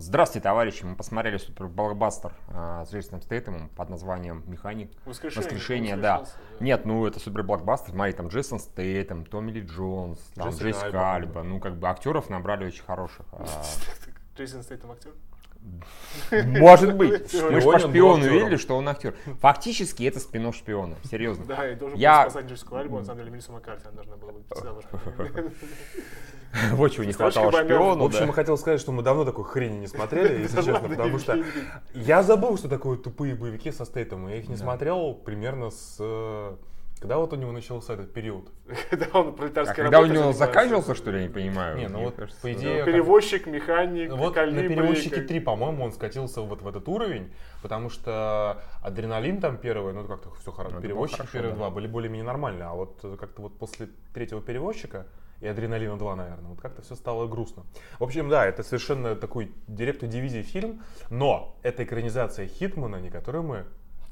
Здравствуйте, товарищи! Мы посмотрели супер блокбастер а, с Джейсоном Стейтемом под названием «Механик». Воскрешение. Воскрешение, да. Воскрешался, Нет, ну это супер блокбастер. Смотри, там Джейсон Стейтем, Томми Ли Джонс, там Джессика Джессика Альба. Альба. Ну, как бы актеров набрали очень хороших. а, Джейсон Стейтем актер? Может быть. Мы же по шпиону видели, что он актер. Фактически это спин шпиона. Серьезно. Да, и должен был спасать Джессику Альбу, на самом деле Мелиссу Маккарти она должна была быть. Вот чего не хватало шпиону. В общем, я хотел сказать, что мы давно такой хрени не смотрели, если честно, потому что я забыл, что такое тупые боевики со Стейтом. Я их не смотрел примерно с... э, Когда вот у него начался этот период? Когда он А пролетарской когда у него занимается. заканчивался, что ли, я не понимаю? Не, ну вот, кажется, по да. идее, Перевозчик, механик, Вот калибри. на перевозчике как- 3, по-моему, он скатился вот в этот уровень, потому что адреналин там первый, ну как-то все хорошо, Ну, перевозчики хорошо, первые да. два были более-менее нормальные, а вот э, как-то вот после третьего перевозчика и адреналина 2, наверное, вот как-то все стало грустно. В общем, да, это совершенно такой директор дивизии фильм, но это экранизация Хитмана, не которую мы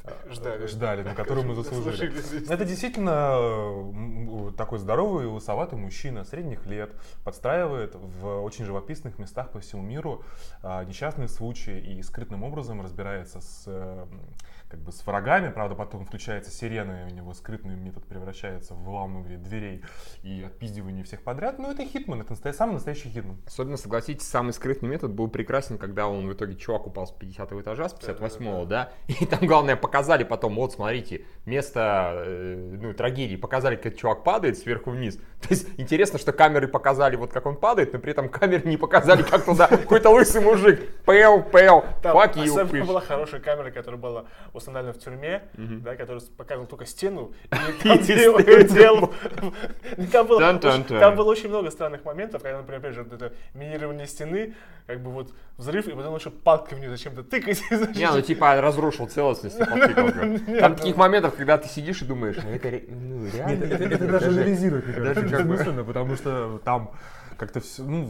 э, Ждали. ждали, на которую мы заслужили. Здесь. Это действительно такой здоровый и лысоватый мужчина средних лет, подстраивает в очень живописных местах по всему миру а, несчастные случаи и скрытным образом разбирается с, э, как бы с врагами. Правда, потом включается сирена, и у него скрытный метод превращается в выламывание дверей и отпиздивание всех подряд. Но это Хитман, это настоя- самый настоящий Хитман. Особенно, согласитесь, самый скрытный метод был прекрасен, когда он в итоге чувак упал с 50 этажа, с 58-го, да, и там, главное, показали потом, вот, смотрите, место, э, ну, трагедии, показали, как чувак падает сверху вниз. То есть, интересно, что камеры показали, вот как он падает, но при этом камеры не показали, как туда какой-то лысый мужик, пэл, пэл, fuck you, особенно была хорошая камера, которая была установлена в тюрьме, да, которая показывала только стену. И там было очень- много странных моментов, когда, например, опять же, это минирование стены, как бы вот взрыв, и потом еще палкой в нее зачем-то тыкать. Не, ну типа разрушил целостность. да. Там таких моментов, когда ты сидишь и думаешь, ну это ну, реально. это, даже анализировать, мне даже потому что там как-то все, ну,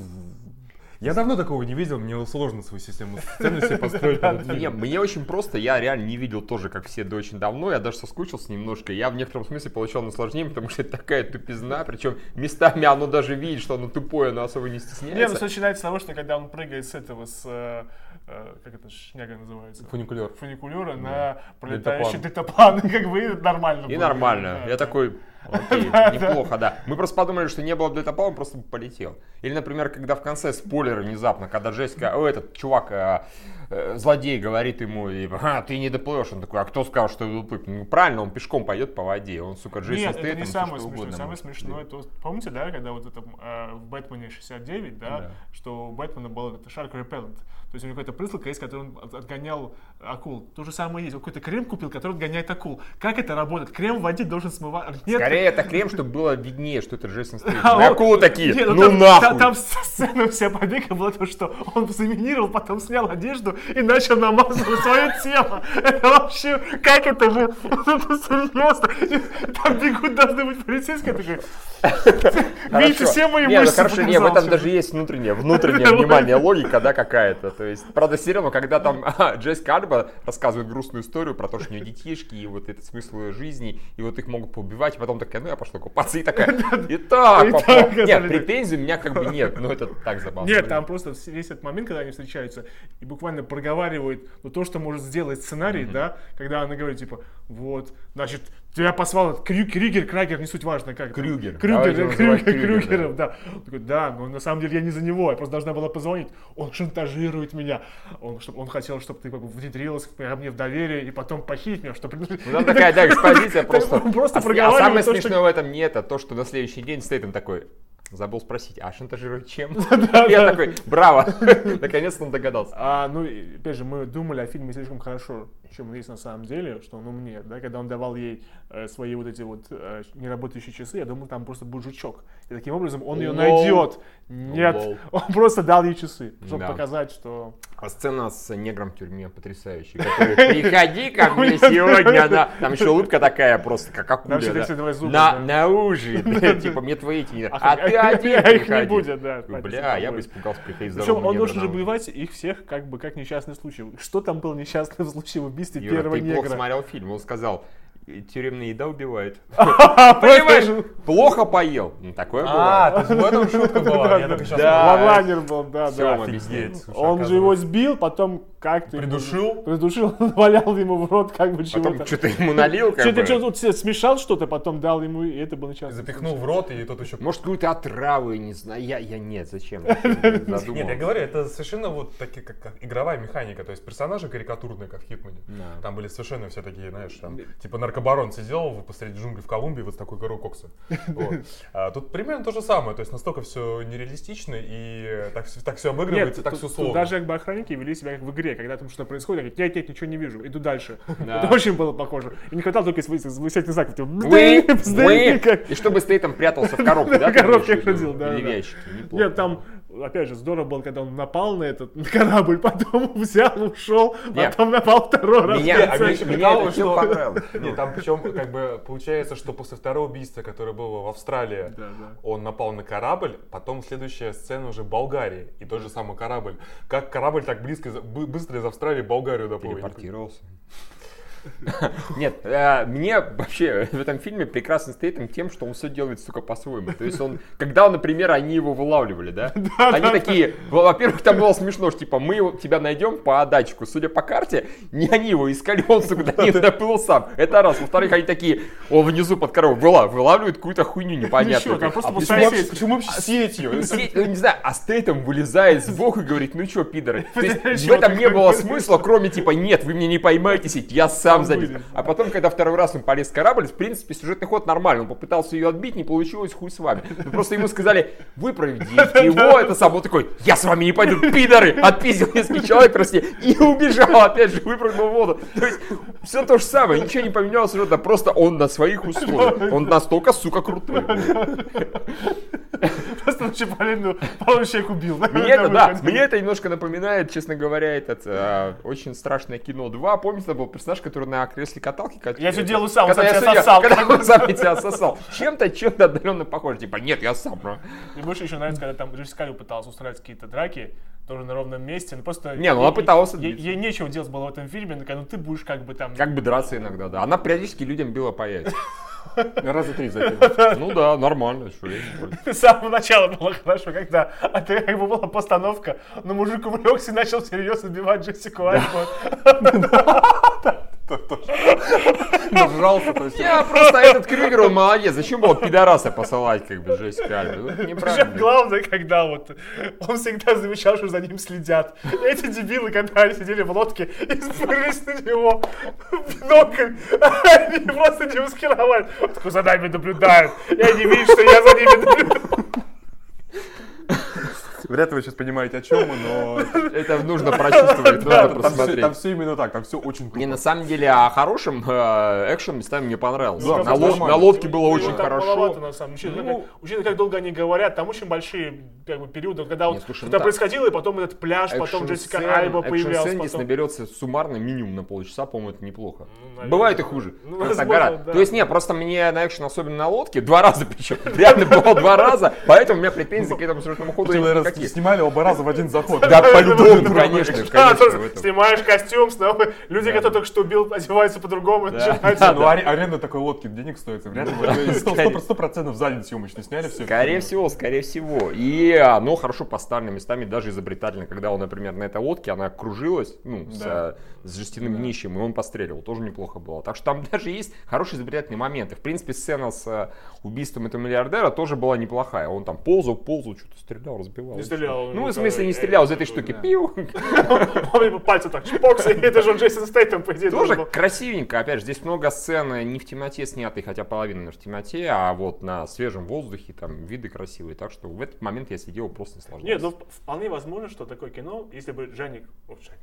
я давно такого не видел, мне сложно свою систему ценностей построить. под этот Не, фильм. мне очень просто, я реально не видел тоже, как все до очень давно, я даже соскучился немножко, я в некотором смысле получал наслаждение, потому что это такая тупизна, причем местами оно даже видит, что оно тупое, но особо не Не, ну стесняется. все начинается с того, что когда он прыгает с этого, с, э, как это шняга называется? Фуникулер. фуникулера на пролетающий дельтаплан, как бы нормально И было. нормально, Да, я да. такой, окей, неплохо, да. Мы просто подумали, что не было дельтаплана, он просто полетел. Или, например, когда в конце спойлер внезапно, когда Джессика, о, этот чувак, э, э, злодей говорит ему, «А, ты не доплывешь, он такой, а кто сказал, что я доплыву? Ну, правильно, он пешком пойдет по воде, он, сука, Джейсон Нет, это не самое смешное. Самое смешное, то, помните, да, когда вот это э, в Бэтмене 69, да, Да. что у Бэтмена был это Shark Repellent. То есть у него какая-то присылка есть, который он от- отгонял акул. То же самое есть. Он какой-то крем купил, который отгоняет акул. Как это работает? Крем в воде должен смывать. Нет, Скорее это крем, чтобы было виднее, что это Джейсон Стейтем. А, акулы такие, Нет, ну там, нахуй. Там, там сцена вся побега была то, что он заминировал, потом снял одежду и начал намазывать свое тело. Это вообще, как это же? Это серьезно? Там бегут должны быть полицейские, такой, видите, все мои не, ну мышцы хорошо, не, в этом даже есть внутреннее, внутреннее внимание, логика, да, какая-то. То есть, правда, все равно, когда там а, Джессика Альба рассказывает грустную историю про то, что у нее детишки, и вот этот смысл ее жизни, и вот их могут поубивать, и потом такая, ну я пошла купаться, и такая, и так, И попал». так, Нет, претензий у меня как бы нет, но это так забавно. Нет, там просто весь этот момент, когда они встречаются, и буквально проговаривают ну, то, что может сделать сценарий, да, когда она говорит, типа, вот, значит, тебя послал Крю- Крюгер, Крагер, не суть важно, как. Крюгер. Крюгер, Давайте его называть Крюгер, Крюгер, Крюгеров, да. Он такой, да, но на самом деле я не за него, я просто должна была позвонить. Он шантажирует меня. Он, чтоб, он хотел, чтобы ты как бы внедрилась ко мне в доверие и потом похитить меня, чтобы... Ну, там такая, да, экспозиция просто. Он просто А а самое смешное в этом не это, то, что на следующий день Стейтем такой, забыл спросить, а шантажирует чем? да. Я такой, браво, наконец-то он догадался. А, ну, опять же, мы думали о фильме слишком хорошо, чем он есть на самом деле, что он умнее, да, когда он давал ей э, свои вот эти вот э, неработающие часы, я думал, там просто будет жучок. И таким образом он ее Лол. найдет. Нет, Лол. он просто дал ей часы, чтобы Да. показать, что... А сцена с негром в тюрьме потрясающая. который, Приходи ко мне сегодня. Она... Там еще улыбка такая просто, как акуля. 32 зуба, На, да. на ужин. Типа, мне твои эти не А А ты один их не будет, да, Бля, я бы испугался приходить Причем здорового он должен же убивать их всех как бы как несчастный случай. Что там был несчастный случай в убийстве Юра, первого ты плохо негра? смотрел фильм. Он сказал, тюремная еда убивает. Понимаешь, плохо поел. Ну, такое А, то есть в этом шутка была. Ванлайнер был, да, да. Он же его сбил, потом как-то... ему- Придушил? Придушил, валял ему в рот как бы Потом чего-то. что-то ему налил, как Что-то бы. что тут смешал что-то, потом дал ему, и это было нечасто. Запихнул в рот, и тот еще... Может, какую-то отраву, я не знаю. Я, я нет, зачем? Нет, я говорю, это совершенно вот такие, как, как игровая механика, то есть персонажи карикатурные, как в Хитмане. Там были совершенно все такие, знаешь, там, типа наркобарон сидел посреди джунглей в Колумбии вот с такой горой кокса. А тут примерно то же самое, то есть настолько все нереалистично и так, все обыгрывается, так все сложно. даже как бы охранники вели себя как в игре, когда там что-то происходит, говорят, нет, нет, ничего не вижу, иду дальше. Да. Это очень было похоже. И не хватало только высоких знаков. типа, как- И чтобы Стейтем прятался в коробке, да? В коробке ходил, да, Или в ящике. Нет, там, опять же, здорово было, когда он напал на этот на корабль, потом взял, ушел, Нет. потом напал второй раз. Меня- а Меня прикалывало, это что- понравилось. Нет, там причем как бы получается, что после второго убийства, которое было в Австралии, Да, да. он напал на корабль, потом следующая сцена уже Болгарии, и тот же самый корабль. Как корабль так близко, из- бы- быстро из Австралии в Болгарию доплыл? Телепортировался. Нет, э, мне вообще в этом фильме прекрасно стоит тем, что он все делает, сука, по-своему. То есть он, когда, например, они его вылавливали, да? Они такие, во- во-первых, там было смешно, что типа мы его- тебя найдем по датчику. Судя по карте, не они его искали, он, сука, до них доплыл сам. Это раз. Во-вторых, они такие, он внизу под коровой выла- вылавливает какую-то хуйню непонятную. А почему, вообще сетью? Се- ну, не знаю, а Стейтем вылезает сбоку и говорит, ну чё, пидоры. То есть в этом не было бы- смысла, кроме типа, нет, вы меня не поймаете сеть, я сам Залез. вылез. А потом, когда второй раз он полез в корабль, в принципе, сюжетный ход нормальный. Он попытался ее отбить, не получилось, хуй с вами. Ну, просто ему сказали, вы проведите его, это сам. Он такой, я с вами не пойду, пидоры! Отпиздил несколько человек просто и убежал, опять же, выпрыгнул в воду. То есть, все то же самое, ничего не поменялось сюжетно, просто он на своих условиях. Он настолько, сука, крутой. Просто вообще половину, половину человек убил. Мне это, да, мне это немножко напоминает, честно говоря, этот э, очень страшное кино 2. Помните, там был персонаж, который на кресле каталки кат- Я всё делаю сам, когда сам я сосал. Когда он сам тебя сосал. Чем-то, чем-то отдаленно похоже. Типа, нет, я сам, бро. Мне больше еще нравится, когда там Джессика Альба пыталась устраивать какие-то драки, тоже на ровном месте, но просто... Не, ну ей- она пыталась Ей, ей нечего делать было в этом фильме, но ну ты будешь как бы там... Как бы драться иногда, да. Она периодически людям била по яйцам. Раза три закинул. Ну да, нормально. что. С самого начала было хорошо, когда это как бы была постановка, но мужик увлекся и начал всерьез убивать Джессику Альбу. Нажрался, то есть... Я просто этот Крюгер, он молодец. Зачем было пидораса посылать, как бы? Ну, это Причем главное, когда вот он всегда замечал, что за ним следят. Эти дебилы, когда они сидели в лодке и спрыгнулись на него в бинокль, они просто не маскировали. Он такой, за нами наблюдают. И они видят, что я за ними наблюдаю. Вряд ли вы сейчас понимаете, о чем мы, но... Это нужно прочувствовать, все, просмотреть. там все именно так, там все очень круто. Не, на самом деле, а хорошим э, экшен местами мне понравился. Да, на, лодке было Его очень хорошо. на самом деле. Учитывая, Ну, как, долго они говорят, там очень большие периоды, когда вот ну что-то так. происходило, и потом этот пляж, потом Джессика Альба появлялась. экшн-сцен наберется суммарно минимум на полчаса, по-моему, это неплохо. Бывает и хуже. Ну. То есть, не, просто мне на экшен, особенно на лодке, два раза причем, реально было два раза, поэтому у меня претензий к этому сюжетному ходу Ты, никаких. снимали оба раза в один заход. Да, по-любому, конечно, снимаешь костюм, снова люди, которые только что убил, одеваются по-другому. Да, ну аре- аренда такой лодки денег стоит. Вряд ли сто- процентов за день съемочный сняли все. Скорее всего, скорее всего. И оно хорошо поставлено местами, даже изобретательно. Когда он, например, на этой лодке, она кружилась, ну, с, с жестяным днищем, и он постреливал. Тоже неплохо было. Так что там даже есть хорошие изобретательные моменты. В принципе, сцена с э, убийством этого миллиардера тоже была неплохая. Он там ползал, ползал, что-то стрелял, разбивал. Не стрелял, Ну, в смысле, не стрелял из этой штуки. Пиу. Он ему пальцем так чпокс, и это же он Джейсон Стейтем, по идее, Тоже красивенько. Опять же, здесь много сцен не в темноте снятой, хотя половина наверное, в темноте, а вот на свежем воздухе, там виды красивые. Так что в этот момент я сидел просто наслаждался. Нет, ну вп- вполне возможно, что такое кино, если бы Жаник, о, Жаник,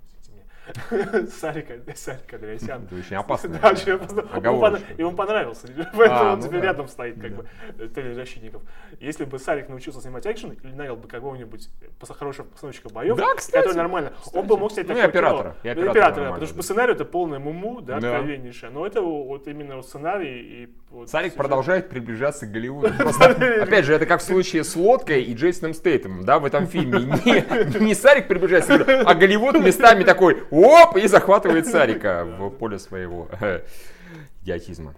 Сарика, Сарика Андреасян. Это очень опасно. Да, очень опасно. Ему Оговорочно. пона- Ему понравился, поэтому А, он ну теперь да. рядом стоит, как бы, э, Теле защитников. Если бы Сарик научился снимать экшен или нанял бы какого-нибудь хорошего постановщика боев, Да, кстати, который нормально, он бы мог снять Ну, такое оператора, кино. и Ну, оператора потому что да. по сценарию это полное муму, да, Да. откровеннейшее. Но это вот именно сценарий и... вот Сарик сюжет. продолжает приближаться к Голливуду. Опять же, это как в случае с лодкой и Джейсоном Стейтемом, да, в этом фильме. Не Сарик приближается, а Голливуд местами такой, оп, и захватывает Сарика в поле своего. идиотизма.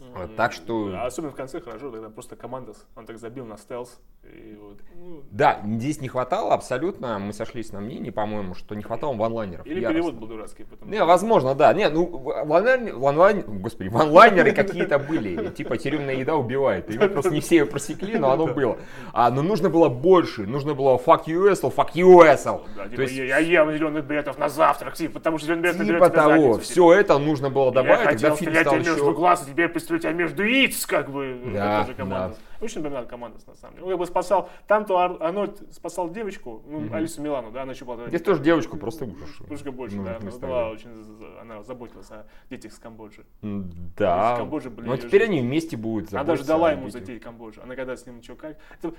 Вот, так что- Особенно в конце хорошо, когда просто командос, он так забил на стелс. И вот, ну, Да, здесь не хватало абсолютно, мы сошлись на мнении, по-моему, что не хватало ванлайнеров. или Яростно. перевод был дурацкий. Потому Не, возможно, да. Не, ну, ванлайн, ванлайн, господи, ванлайнеры какие-то были. Типа, тюремная еда убивает. Его просто не все ее просекли, но оно было. А, но нужно было больше. Нужно было fuck asshole, fuck asshole. Да, То типа, есть, я ем зеленых билетов на завтрак, типа, потому что зеленый билет типа того, все это нужно было добавить, хотел фильм стрелять стал еще... глаз, а теперь пристрелю тебя между яиц, как бы. Да, тоже командос. Очень напоминает командос, на самом деле. Он как бы спасал, там-то Ар- Арнольд спасал девочку, ну, Алису Милану, да, она еще была... Здесь тоже девочку просто ужас. Немножко больше, Ну, да. Она, была очень, за- она заботилась о детях с Камбоджи. Да. Камбоджи были Но теперь они вместе будут Она даже заботиться дала ему детях. затеять Камбоджу. Она когда с ним что, как...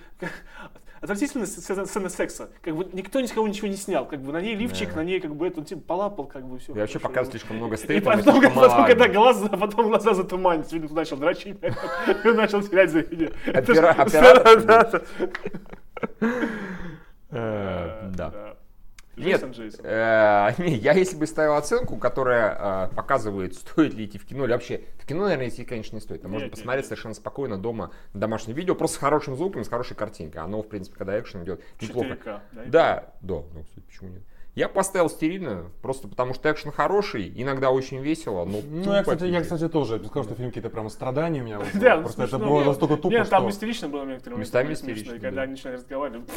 Отвратительная сцена, секса. Как бы никто ни с кого ничего не снял. Как бы на ней лифчик, на ней как бы это, типа, полапал, как бы все. И вообще показывает слишком много стейтов. потом, когда глаза, потом глаза затуманились, видно, начал дрочить, начал терять зрение. Оператор. Да. Э, Да. Нет. Нет, э, не, я если бы ставил оценку, которая э, показывает, стоит ли идти в кино или вообще в кино, наверное, идти, конечно, не стоит. А можно Нет, посмотреть нет. совершенно спокойно дома на домашнем видео, просто с хорошим звуком, с хорошей картинкой. Оно, в принципе, когда экшен идет неплохо. 4К, да? Да, да, ну, кстати, почему нет? Я поставил стерильно, просто потому что экшен хороший, иногда очень весело, но Ну, я, кстати, я, кстати, тоже не сказал, что фильм какие-то прям страдания у меня. Да, Просто это было Нет, настолько тупо, Нет, там что... истерично было некоторые Местами истерично, и когда да. они начинали разговаривать,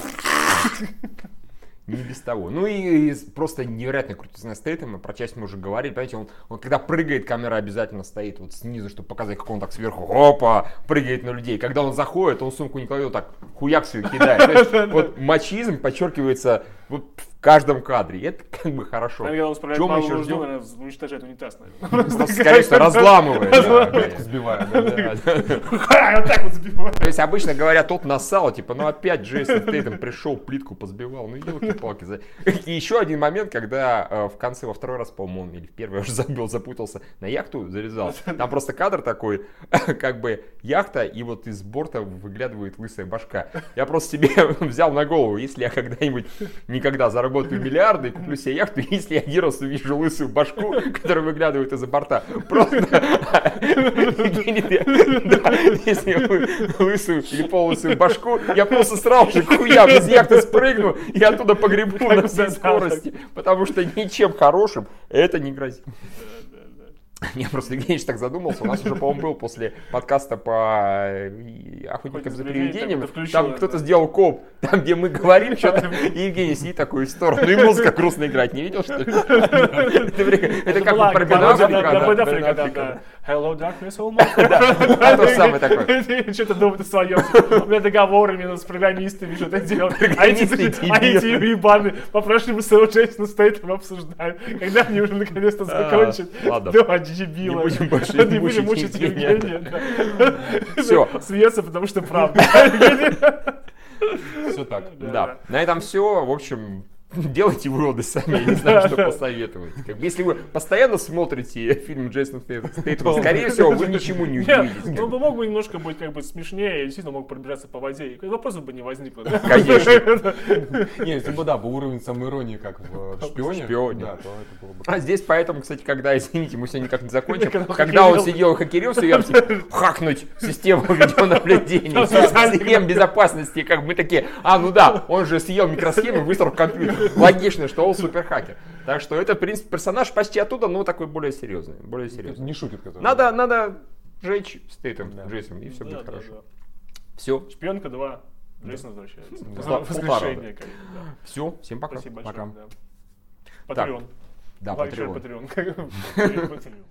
Не без того. Ну и, и просто невероятная крутизна Стейтема, про часть мы уже говорили, понимаете, он, он когда прыгает, камера обязательно стоит вот снизу, чтобы показать, как он так сверху, опа, прыгает на людей. Когда он заходит, он сумку не кладет, так хуяк свою кидает. Вот мачизм подчеркивается вот в каждом кадре, и это как бы хорошо. Наверное, когда он справляет Чем мы еще ждем? наверное, уничтожает унитаз, наверное. Всего, разламывает. конечно. Сбивает. Вот так вот забивает. То есть обычно говорят, тот нассал, типа, ну опять Джейсон Стейтем пришел, плитку позбивал, ну елки-палки. И еще один момент, когда э, в конце, во второй раз, по-моему, он, или в первый я уже забил, запутался, на яхту залезал. Там просто кадр такой, как бы яхта, и вот из борта выглядывает лысая башка. Я просто себе взял на голову, если я когда-нибудь никогда заработаю миллиарды и куплю себе яхту, если я один раз увижу лысую башку, которая выглядывает из-за борта, просто если лысую или полусую башку, я просто сразу же хуя без яхты спрыгну и оттуда погребу на всей скорости, потому что ничем хорошим это не грозит. Я просто Евгеньевич так задумался, у нас уже, по-моему, был после подкаста по э, охотникам за привидениями, это там кто-то сделал коп, там, где мы говорим что-то, и Евгений сидит такой в сторону, и музыка грустно играть, не видел, что ли? Это Это как про Бен пародия Аффлека, на- да. Hello, darkness, man. Да, то же самое такое. Что-то думает о своем. У меня договоры минус с программистами, что-то делал. А эти, дебилы. уебаны по-прошлому своего Джейсона Стейтема обсуждают. Когда они уже наконец-то А, закончат. ладно. Да, дебилы. Не будем больше Не будем мучить Евгения. Всё. Смеется, потому что правда. Все так. Да, на этом все. В общем, делайте выводы сами, я не знаю, что посоветовать. Как бы, если вы постоянно смотрите фильм Джейсона Стейтема, скорее всего, вы ничему не удивитесь. ну, бы мог бы немножко быть как бы смешнее, и действительно мог пробираться по воде, и вопросов бы не возникло. да? Конечно. Не, если бы, да, был уровень самоиронии, как в «Шпионе», «Шпионе». да, то это было бы... А здесь поэтому, кстати, когда, извините, мы сегодня не закончим, Когда он сидел и хакерился, я хакнуть систему видеонаблюдения, систем безопасности, как бы мы такие, а, ну да, он же съел микросхему, высрал компьютер. Логично, что он суперхакер. Так что это, в принципе, персонаж почти оттуда, но такой более серьезный, более серьезный. Не шутит, который. Надо, надо жечь Стейтем, Да. Джейсон, и все Да, будет да, хорошо. да. Все, Шпионка 2. Джейсон возвращается. Полтора, Воскрешение, да. да. все, всем пока. Спасибо большое. Пока. да. Патреон. Да. Патреон. Патреон.